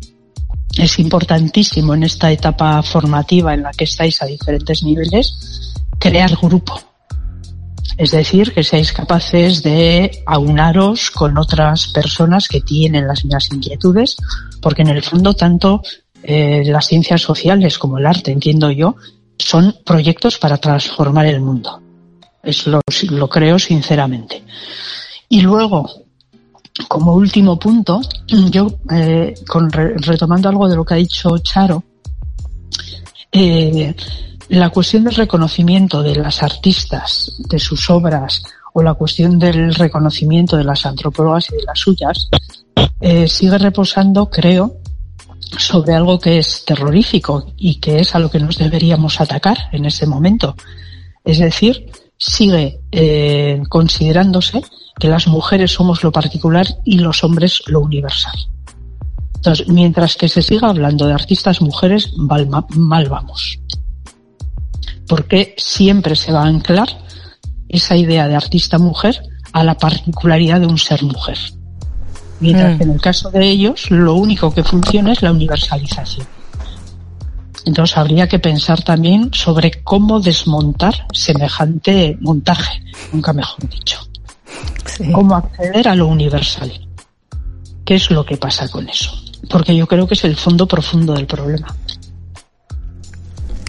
es importantísimo en esta etapa formativa en la que estáis a diferentes niveles crear grupo. Es decir, que seáis capaces de aunaros con otras personas que tienen las mismas inquietudes, porque en el fondo tanto eh, las ciencias sociales como el arte, entiendo yo, son proyectos para transformar el mundo. Es lo, lo creo sinceramente. Y luego, como último punto, yo, eh, con, re- retomando algo de lo que ha dicho Charo, eh, la cuestión del reconocimiento de las artistas, de sus obras, o la cuestión del reconocimiento de las antropólogas y de las suyas, eh, sigue reposando, creo, sobre algo que es terrorífico y que es a lo que nos deberíamos atacar en ese momento. Es decir, sigue eh, considerándose que las mujeres somos lo particular y los hombres lo universal. Entonces, mientras que se siga hablando de artistas mujeres, mal, mal vamos. Porque siempre se va a anclar esa idea de artista mujer a la particularidad de un ser mujer. Mientras Mm. que en el caso de ellos, lo único que funciona es la universalización. Entonces habría que pensar también sobre cómo desmontar semejante montaje, nunca mejor dicho. Sí. Cómo acceder a lo universal. ¿Qué es lo que pasa con eso? Porque yo creo que es el fondo profundo del problema.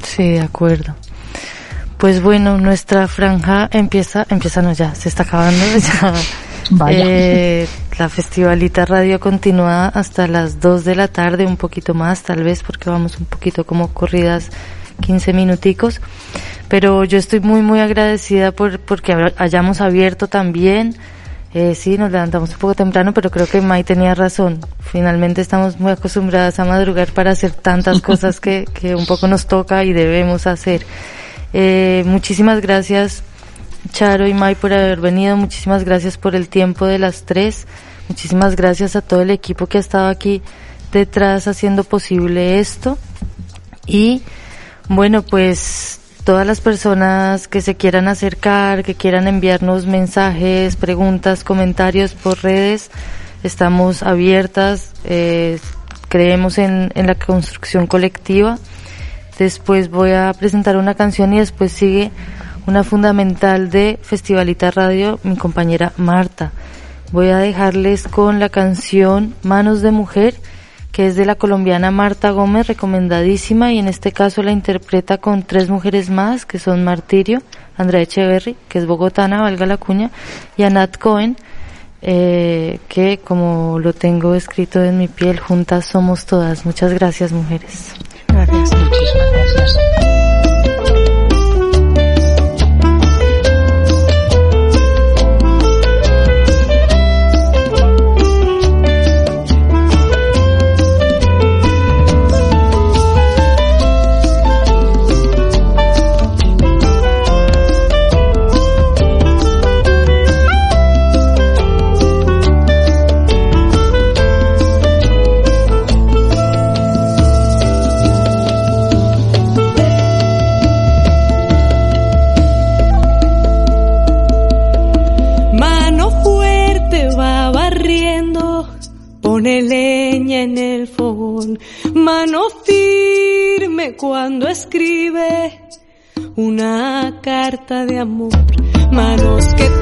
Sí, de acuerdo. Pues bueno, nuestra franja empieza, empieza no ya, se está acabando [laughs] ya. Vaya. Eh, la festivalita radio continúa hasta las 2 de la tarde, un poquito más tal vez, porque vamos un poquito como corridas 15 minuticos. Pero yo estoy muy, muy agradecida por porque hayamos abierto también. Eh, sí, nos levantamos un poco temprano, pero creo que Mai tenía razón. Finalmente estamos muy acostumbradas a madrugar para hacer tantas [laughs] cosas que, que un poco nos toca y debemos hacer. Eh, muchísimas gracias, Charo y Mai, por haber venido. Muchísimas gracias por el tiempo de las tres. Muchísimas gracias a todo el equipo que ha estado aquí detrás haciendo posible esto. Y Bueno, pues todas las personas que se quieran acercar, que quieran enviarnos mensajes, preguntas, comentarios por redes, estamos abiertas, eh, creemos en, en la construcción colectiva. Después voy a presentar una canción y después sigue una fundamental de Festivalita Radio, mi compañera Marta. Voy a dejarles con la canción Manos de Mujer, que es de la colombiana Marta Gómez, recomendadísima, y en este caso la interpreta con tres mujeres más, que son Martirio, Andrea Echeverry, que es bogotana, valga la cuña, y Anat Cohen, eh, que como lo tengo escrito en mi piel, juntas somos todas. Muchas gracias, mujeres. Gracias. Gracias. De amor. Manos que